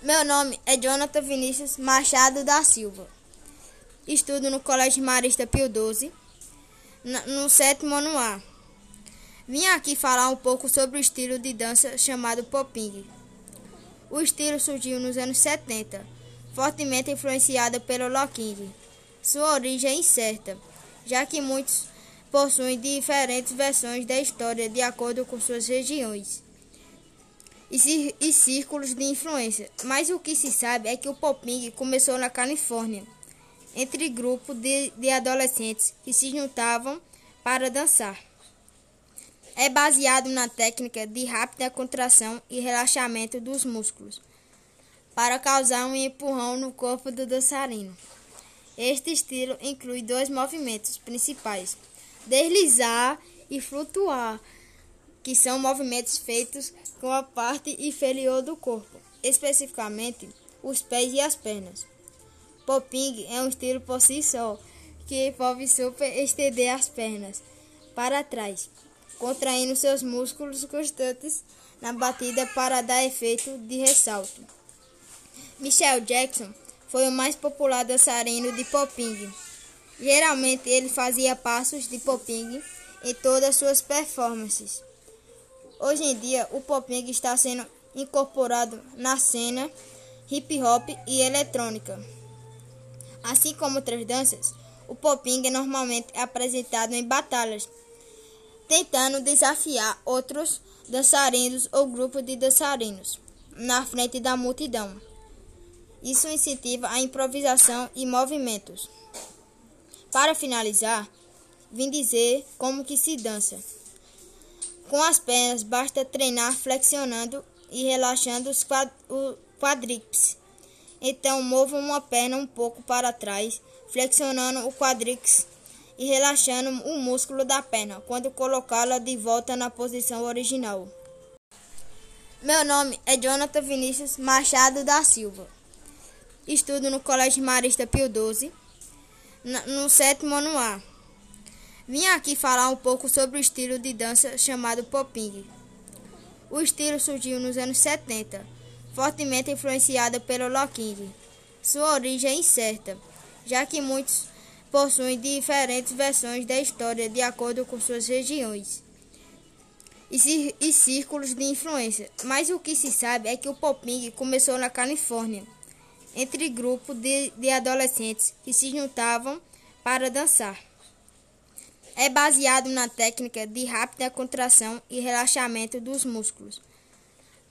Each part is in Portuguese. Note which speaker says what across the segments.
Speaker 1: Meu nome é Jonathan Vinícius Machado da Silva. Estudo no Colégio Marista Pio XII, no sétimo ano A. Vim aqui falar um pouco sobre o estilo de dança chamado popping. O estilo surgiu nos anos 70, fortemente influenciado pelo locking. Sua origem é incerta, já que muitos possuem diferentes versões da história de acordo com suas regiões e, círculos de influência, mas o que se sabe é que o popping começou na Califórnia, entre grupos de, de adolescentes que se juntavam para dançar. É baseado na técnica de rápida contração e relaxamento dos músculos, para causar um empurrão no corpo do dançarino. Este estilo inclui dois movimentos principais: deslizar e flutuar que são movimentos feitos com a parte inferior do corpo, especificamente os pés e as pernas. Popping é um estilo por si só, que envolve super estender as pernas para trás, contraindo seus músculos constantes na batida para dar efeito de ressalto. Michael Jackson foi o mais popular dançarino de popping. Geralmente ele fazia passos de popping em todas suas performances. Hoje em dia, o popping está sendo incorporado na cena hip hop e eletrônica. Assim como outras danças, o popping é normalmente apresentado em batalhas, tentando desafiar outros dançarinos ou grupos de dançarinos na frente da multidão. Isso incentiva a improvisação e movimentos. Para finalizar, vim dizer como que se dança. Com as pernas, basta treinar flexionando e relaxando os quadríceps. Então, mova uma perna um pouco para trás, flexionando o quadríceps e relaxando o músculo da perna quando colocá-la de volta na posição original. Meu nome é Jonathan Vinícius Machado da Silva. Estudo no Colégio Marista Pio XII, no sétimo ano A. Vim aqui falar um pouco sobre o estilo de dança chamado popping. O estilo surgiu nos anos 70, fortemente influenciado pelo locking. Sua origem é incerta, já que muitos possuem diferentes versões da história de acordo com suas regiões e, círculos de influência, mas o que se sabe é que o popping começou na Califórnia, entre grupos de, de adolescentes que se juntavam para dançar. É baseado na técnica de rápida contração e relaxamento dos músculos,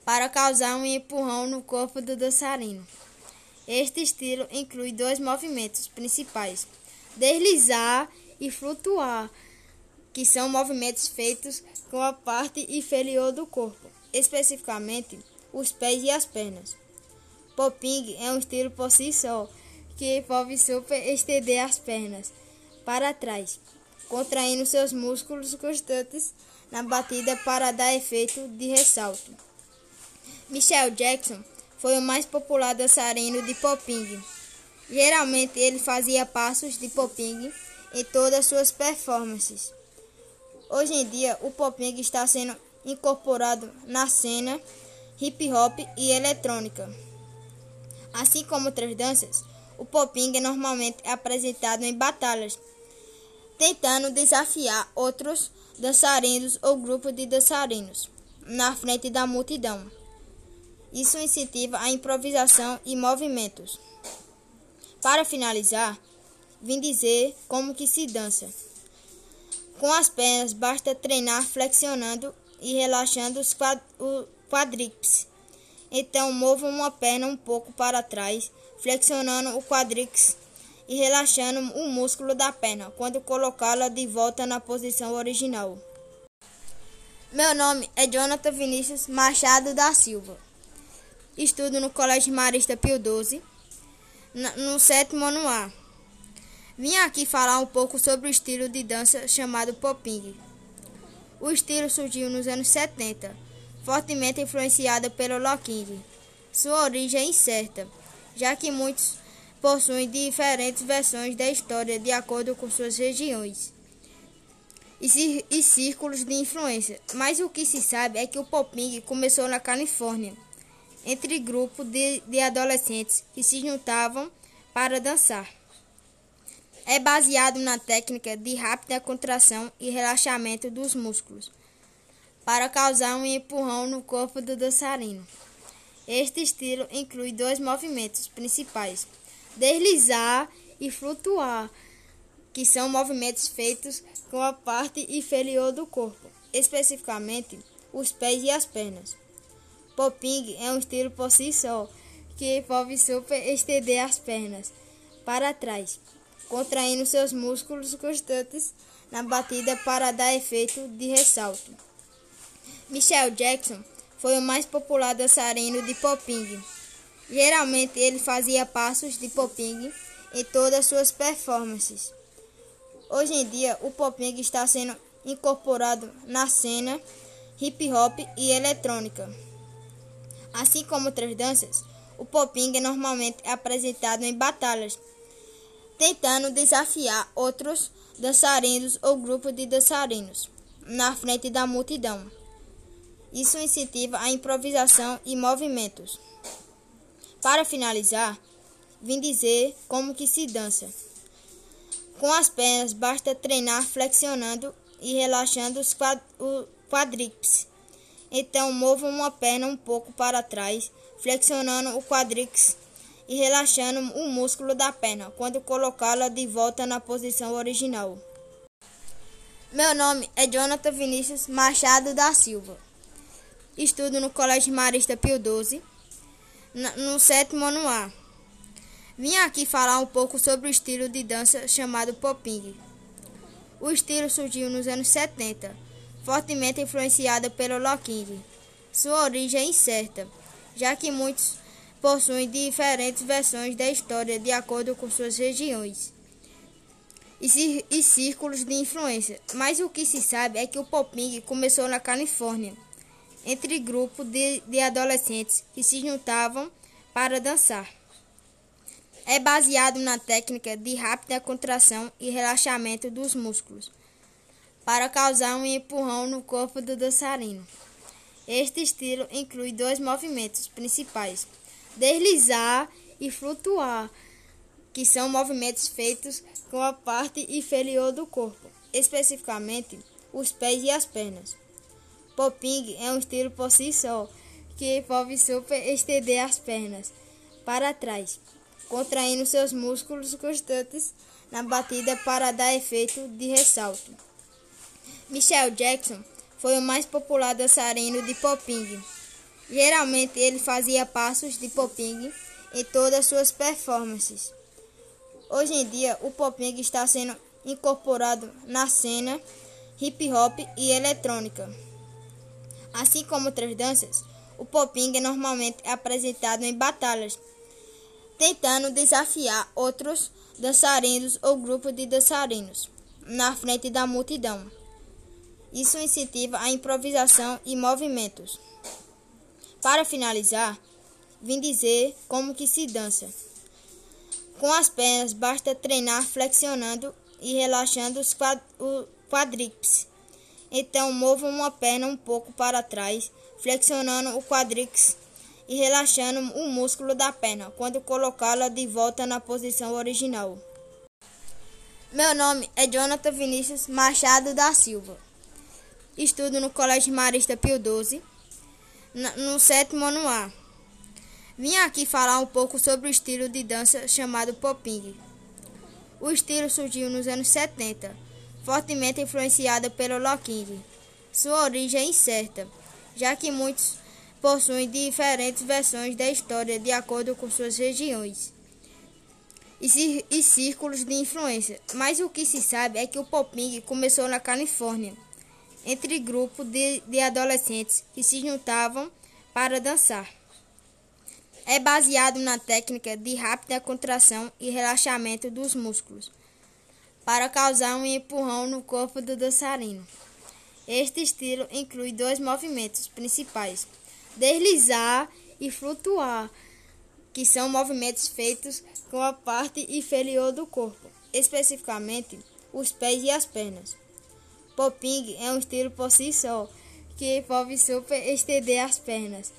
Speaker 1: para causar um empurrão no corpo do dançarino. Este estilo inclui dois movimentos principais: deslizar e flutuar, que são movimentos feitos com a parte inferior do corpo, especificamente os pés e as pernas. Popping é um estilo por si só, que envolve super estender as pernas para trás contraindo seus músculos constantes na batida para dar efeito de ressalto. Michael Jackson foi o mais popular dançarino de popping. Geralmente ele fazia passos de popping em todas suas performances. Hoje em dia, o popping está sendo incorporado na cena hip hop e eletrônica. Assim como outras danças, o popping é normalmente apresentado em batalhas tentando desafiar outros dançarinos ou grupos de dançarinos na frente da multidão. Isso incentiva a improvisação e movimentos. Para finalizar, vim dizer como que se dança. Com as pernas, basta treinar flexionando e relaxando os quadríceps. Então, mova uma perna um pouco para trás, flexionando o quadríceps e relaxando o músculo da perna quando colocá-la de volta na posição original. Meu nome é Jonathan Vinícius Machado da Silva. Estudo no Colégio Marista Pio XII, no sétimo ano A. Vim aqui falar um pouco sobre o estilo de dança chamado popping. O estilo surgiu nos anos 70, fortemente influenciado pelo locking. Sua origem é incerta, já que muitos possuem diferentes versões da história de acordo com suas regiões e, círculos de influência, mas o que se sabe é que o popping começou na Califórnia, entre grupo de, de adolescentes que se juntavam para dançar. É baseado na técnica de rápida contração e relaxamento dos músculos para causar um empurrão no corpo do dançarino. Este estilo inclui dois movimentos principais: deslizar e flutuar, que são movimentos feitos com a parte inferior do corpo, especificamente os pés e as pernas. Popping é um estilo por si só, que envolve super estender as pernas para trás, contraindo seus músculos constantes na batida para dar efeito de ressalto. Michael Jackson foi o mais popular dançarino de popping. Geralmente ele fazia passos de popping em todas suas performances. Hoje em dia, o popping está sendo incorporado na cena hip hop e eletrônica. Assim como outras danças, o popping é normalmente apresentado em batalhas, tentando desafiar outros dançarinos ou grupos de dançarinos na frente da multidão. Isso incentiva a improvisação e movimentos. Para finalizar, vim dizer como que se dança. Com as pernas, basta treinar flexionando e relaxando os quadríceps. Então, mova uma perna um pouco para trás, flexionando o quadríceps e relaxando o músculo da perna quando colocá-la de volta na posição original. Meu nome é Jonathan Vinícius Machado da Silva. Estudo no Colégio Marista Pio XII, no sétimo ano A. Vim aqui falar um pouco sobre o estilo de dança chamado popping. O estilo surgiu nos anos 70 fortemente influenciada pelo locking. Sua origem é incerta, já que muitos possuem diferentes versões da história de acordo com suas regiões e círculos de influência. Mas o que se sabe é que o popping começou na Califórnia, entre grupos de, de adolescentes que se juntavam para dançar. É baseado na técnica de rápida contração e relaxamento dos músculos para causar um empurrão no corpo do dançarino. Este estilo inclui dois movimentos principais: deslizar e flutuar, que são movimentos feitos com a parte inferior do corpo, especificamente os pés e as pernas. Popping é um estilo por si só, que envolve super estender as pernas para trás, contraindo seus músculos constantes na batida para dar efeito de ressalto. Michael Jackson foi o mais popular dançarino de popping. Geralmente ele fazia passos de popping em todas suas performances. Hoje em dia, o popping está sendo incorporado na cena hip hop e eletrônica. Assim como outras danças, o popping é normalmente apresentado em batalhas, tentando desafiar outros dançarinos ou grupos de dançarinos na frente da multidão. Isso incentiva a improvisação e movimentos. Para finalizar, vim dizer como que se dança. Com as pernas, basta treinar flexionando e relaxando os quadríceps. Então, mova uma perna um pouco para trás, flexionando o quadríceps e relaxando o músculo da perna quando colocá-la de volta na posição original. Meu nome é Jonathan Vinícius Machado da Silva. Estudo no Colégio Marista Pio XII, no sétimo ano A. Vim aqui falar um pouco sobre o estilo de dança chamado popping. O estilo surgiu nos anos 70, fortemente influenciado pelo locking. Sua origem é incerta, já que muitos possuem diferentes versões da história de acordo com suas regiões e, círculos de influência. Mas o que se sabe é que o popping começou na Califórnia entre grupo de, de adolescentes que se juntavam para dançar. É baseado na técnica de rápida contração e relaxamento dos músculos para causar um empurrão no corpo do dançarino. Este estilo inclui dois movimentos principais: deslizar e flutuar, que são movimentos feitos com a parte inferior do corpo, especificamente os pés e as pernas. Popping é um estilo por si só, que envolve super estender as pernas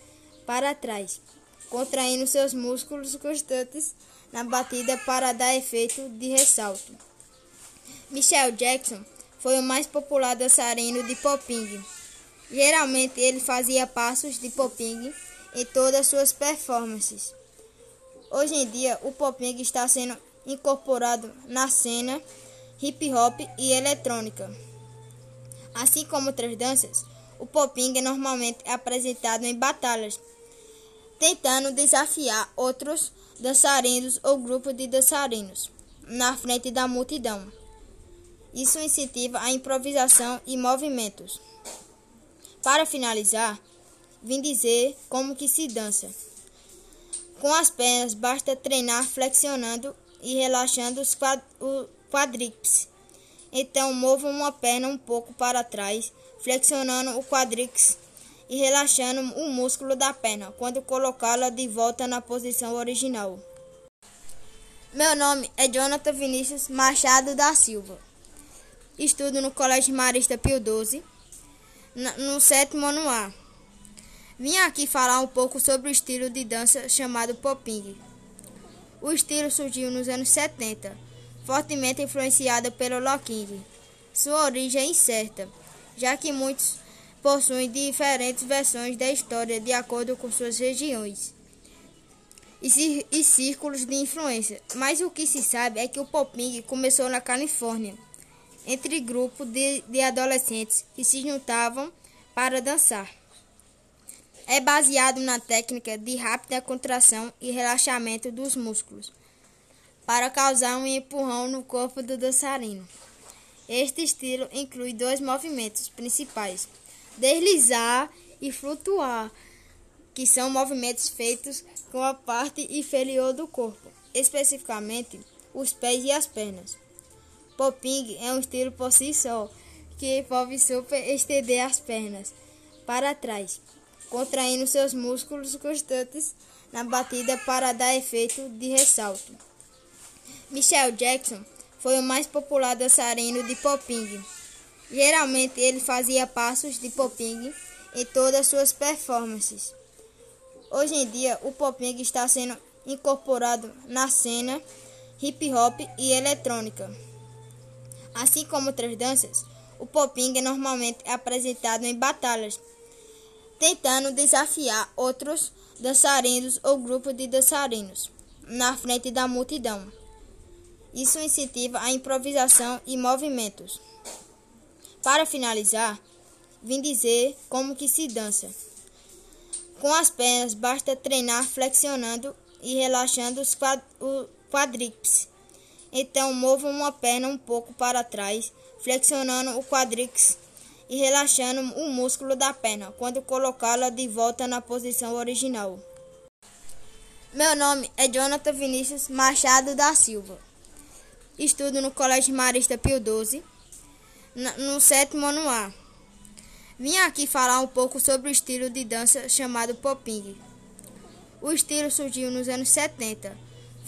Speaker 1: para trás, contraindo seus músculos constantes na batida para dar efeito de ressalto. Michael Jackson foi o mais popular dançarino de popping. Geralmente ele fazia passos de popping em todas suas performances. Hoje em dia, o popping está sendo incorporado na cena hip hop e eletrônica. Assim como outras danças, o popping é normalmente apresentado em batalhas, tentando desafiar outros dançarinos ou grupos de dançarinos na frente da multidão. Isso incentiva a improvisação e movimentos. Para finalizar, vim dizer como que se dança. Com as pernas, basta treinar flexionando e relaxando os quadríceps. Então, mova uma perna um pouco para trás, flexionando o quadríceps e relaxando o músculo da perna quando colocá-la de volta na posição original. Meu nome é Jonathan Vinícius Machado da Silva. Estudo no Colégio Marista Pio XII, no sétimo ano A. Vim aqui falar um pouco sobre o estilo de dança chamado popping. O estilo surgiu nos anos 70, fortemente influenciado pelo locking. Sua origem é incerta, já que muitos possuem diferentes versões da história de acordo com suas regiões e, círculos de influência. Mas o que se sabe é que o popping começou na Califórnia, entre grupos de, de adolescentes que se juntavam para dançar é baseado na técnica de rápida contração e relaxamento dos músculos para causar um empurrão no corpo do dançarino. Este estilo inclui dois movimentos principais: deslizar e flutuar, que são movimentos feitos com a parte inferior do corpo, especificamente os pés e as pernas. Popping é um estilo por si só, que envolve super estender as pernas para trás contraindo seus músculos constantes na batida para dar efeito de ressalto. Michael Jackson foi o mais popular dançarino de popping. Geralmente ele fazia passos de popping em todas suas performances. Hoje em dia, o popping está sendo incorporado na cena hip hop e eletrônica. Assim como outras danças, o popping é normalmente apresentado em batalhas tentando desafiar outros dançarinos ou grupos de dançarinos na frente da multidão. Isso incentiva a improvisação e movimentos. Para finalizar, vim dizer como que se dança. Com as pernas, basta treinar flexionando e relaxando os quadríceps. Então, mova uma perna um pouco para trás, flexionando o quadríceps e relaxando o músculo da perna quando colocá-la de volta na posição original. Meu nome é Jonathan Vinícius Machado da Silva. Estudo no Colégio Marista Pio XII, no sétimo ano A. Vim aqui falar um pouco sobre o estilo de dança chamado popping. O estilo surgiu nos anos 70,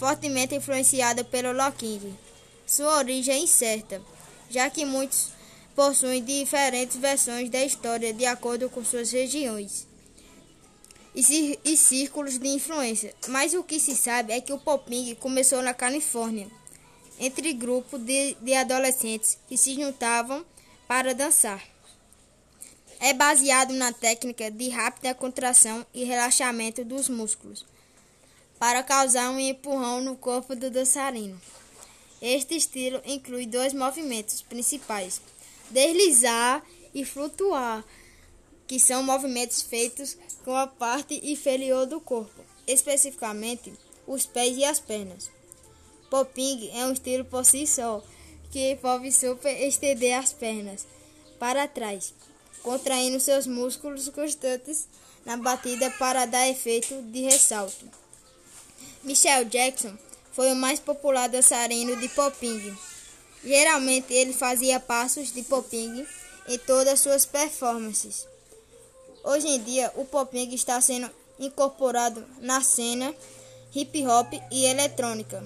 Speaker 1: fortemente influenciado pelo locking. Sua origem é incerta, já que muitos possuem diferentes versões da história de acordo com suas regiões e, e círculos de influência. Mas o que se sabe é que o popping começou na Califórnia, entre grupos de, de adolescentes que se juntavam para dançar. É baseado na técnica de rápida contração e relaxamento dos músculos para causar um empurrão no corpo do dançarino. Este estilo inclui dois movimentos principais deslizar e flutuar, que são movimentos feitos com a parte inferior do corpo, especificamente os pés e as pernas. Popping é um estilo por si só, que envolve super estender as pernas para trás, contraindo seus músculos constantes na batida para dar efeito de ressalto. Michael Jackson foi o mais popular dançarino de popping. Geralmente ele fazia passos de popping em todas suas performances. Hoje em dia, o popping está sendo incorporado na cena hip hop e eletrônica.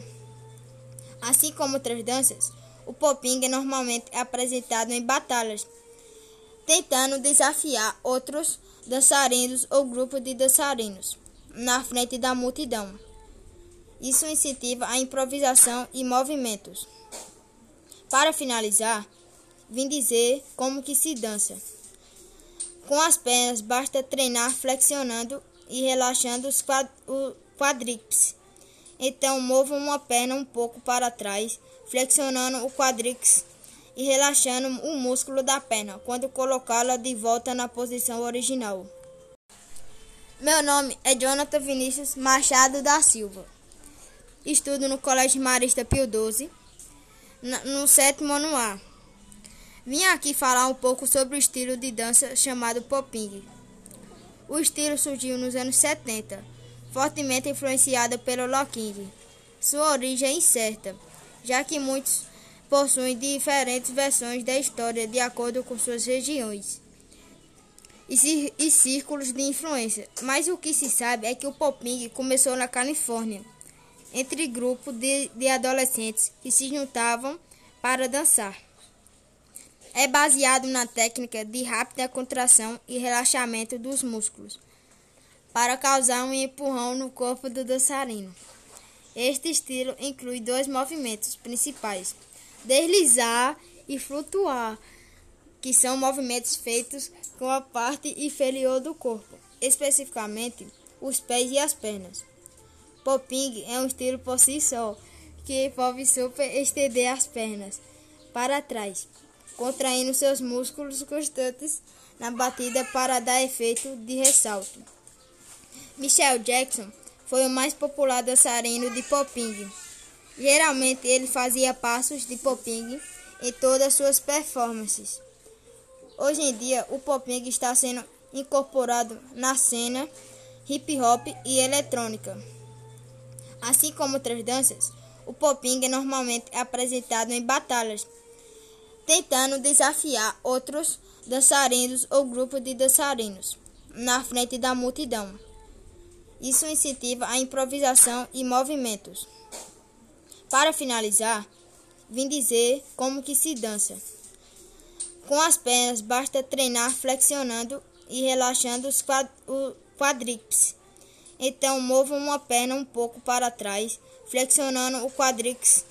Speaker 1: Assim como outras danças, o popping é normalmente apresentado em batalhas, tentando desafiar outros dançarinos ou grupos de dançarinos na frente da multidão. Isso incentiva a improvisação e movimentos. Para finalizar, vim dizer como que se dança. Com as pernas basta treinar flexionando e relaxando os quadríceps. Então mova uma perna um pouco para trás, flexionando o quadríceps e relaxando o músculo da perna quando colocá-la de volta na posição original. Meu nome é Jonathan Vinícius Machado da Silva. Estudo no Colégio Marista Pio XII, no sétimo ano A. Vim aqui falar um pouco sobre o estilo de dança chamado popping. O estilo surgiu nos anos 70, fortemente influenciado pelo locking. Sua origem é incerta, já que muitos possuem diferentes versões da história de acordo com suas regiões e, círculos de influência. Mas o que se sabe é que o popping começou na Califórnia, entre grupos de, de adolescentes que se juntavam para dançar. É baseado na técnica de rápida contração e relaxamento dos músculos para causar um empurrão no corpo do dançarino. Este estilo inclui dois movimentos principais: deslizar e flutuar, que são movimentos feitos com a parte inferior do corpo, especificamente os pés e as pernas. Popping é um estilo por si só, que envolve super estender as pernas para trás, contraindo seus músculos constantes na batida para dar efeito de ressalto. Michael Jackson foi o mais popular dançarino de popping. Geralmente ele fazia passos de popping em todas suas performances. Hoje em dia, o popping está sendo incorporado na cena hip hop e eletrônica. Assim como outras danças, o popping é normalmente apresentado em batalhas, tentando desafiar outros dançarinos ou grupos de dançarinos na frente da multidão. Isso incentiva a improvisação e movimentos. Para finalizar, vim dizer como que se dança. Com as pernas basta treinar flexionando e relaxando os quadríceps. Então mova uma perna um pouco para trás, flexionando o quadríceps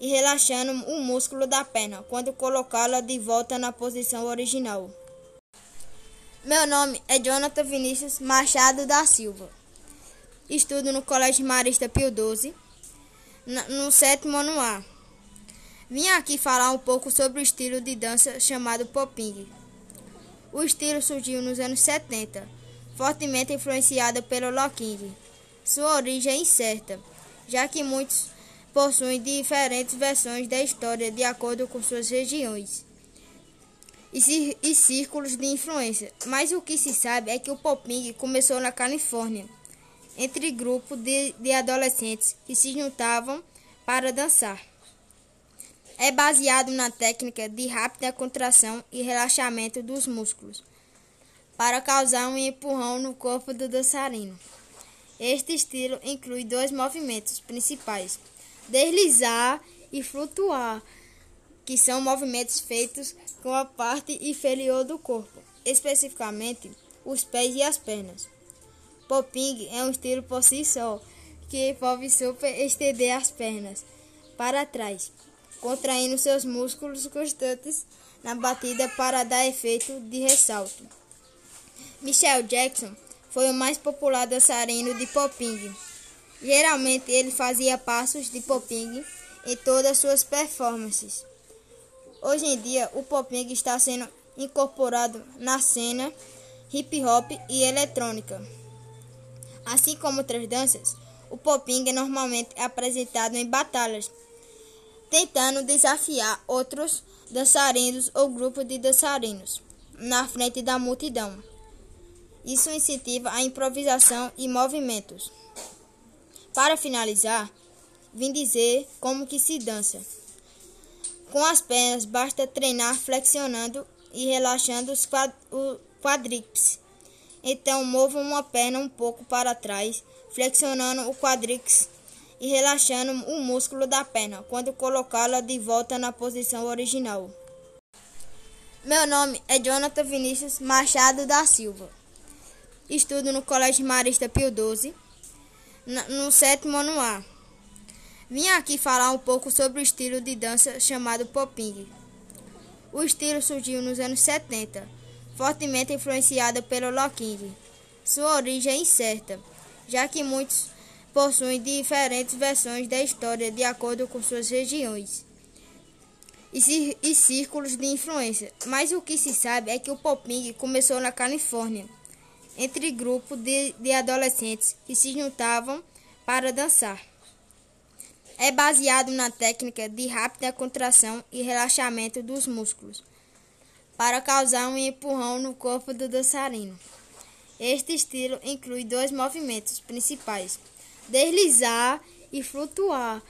Speaker 1: e relaxando o músculo da perna quando colocá-la de volta na posição original. Meu nome é Jonathan Vinícius Machado da Silva. Estudo no Colégio Marista Pio XII, no sétimo ano A. Vim aqui falar um pouco sobre o estilo de dança chamado popping. O estilo surgiu nos anos 70, fortemente influenciado pelo locking. Sua origem é incerta, já que muitos possuem diferentes versões da história de acordo com suas regiões e, e círculos de influência. Mas o que se sabe é que o popping começou na Califórnia entre grupos de, de adolescentes que se juntavam para dançar. É baseado na técnica de rápida contração e relaxamento dos músculos para causar um empurrão no corpo do dançarino. Este estilo inclui dois movimentos principais: deslizar e flutuar, que são movimentos feitos com a parte inferior do corpo, especificamente os pés e as pernas. Popping é um estilo por si só, que envolve super estender as pernas para trás, contraindo seus músculos constantes na batida para dar efeito de ressalto. Michael Jackson foi o mais popular dançarino de popping. Geralmente ele fazia passos de popping em todas suas performances. Hoje em dia, o popping está sendo incorporado na cena hip hop e eletrônica. Assim como outras danças, o popping é normalmente apresentado em batalhas, tentando desafiar outros dançarinos ou grupos de dançarinos na frente da multidão. Isso incentiva a improvisação e movimentos. Para finalizar, vim dizer como que se dança. Com as pernas basta treinar flexionando e relaxando os quadríceps então mova uma perna um pouco para trás, flexionando o quadríceps e relaxando o músculo da perna quando colocá-la de volta na posição original. Meu nome é Jonathan Vinícius Machado da Silva. Estudo no Colégio Marista Pio XII, no sétimo ano A. Vim aqui falar um pouco sobre o estilo de dança chamado popping. O estilo surgiu nos anos 70, fortemente influenciado pelo locking. Sua origem é incerta, já que muitos possuem diferentes versões da história de acordo com suas regiões e, círculos de influência. Mas o que se sabe é que o popping começou na Califórnia, entre grupos de, de adolescentes que se juntavam para dançar. É baseado na técnica de rápida contração e relaxamento dos músculos para causar um empurrão no corpo do dançarino. Este estilo inclui dois movimentos principais: deslizar e flutuar,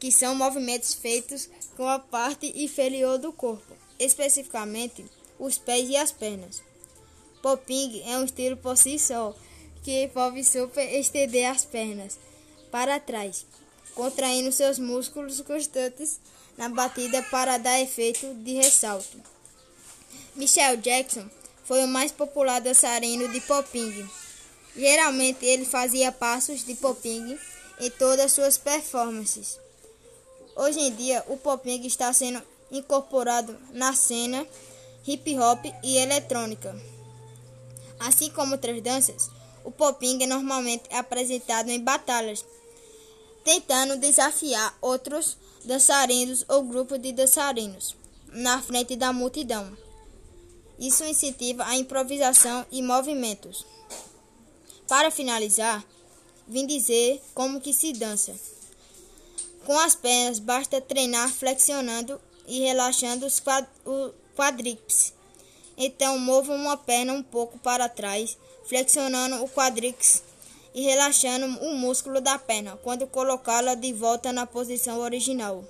Speaker 1: que são movimentos feitos com a parte inferior do corpo, especificamente os pés e as pernas. Popping é um estilo por si só, que envolve super estender as pernas para trás, contraindo seus músculos constantes na batida para dar efeito de ressalto. Michael Jackson foi o mais popular dançarino de popping. Geralmente ele fazia passos de popping em todas suas performances. Hoje em dia, o popping está sendo incorporado na cena hip hop e eletrônica. Assim como outras danças, o popping é normalmente apresentado em batalhas, tentando desafiar outros dançarinos ou grupos de dançarinos na frente da multidão. Isso incentiva a improvisação e movimentos. Para finalizar, vim dizer como que se dança. Com as pernas, basta treinar flexionando e relaxando os quadríceps. Então, mova uma perna um pouco para trás, flexionando o quadríceps e relaxando o músculo da perna quando colocá-la de volta na posição original.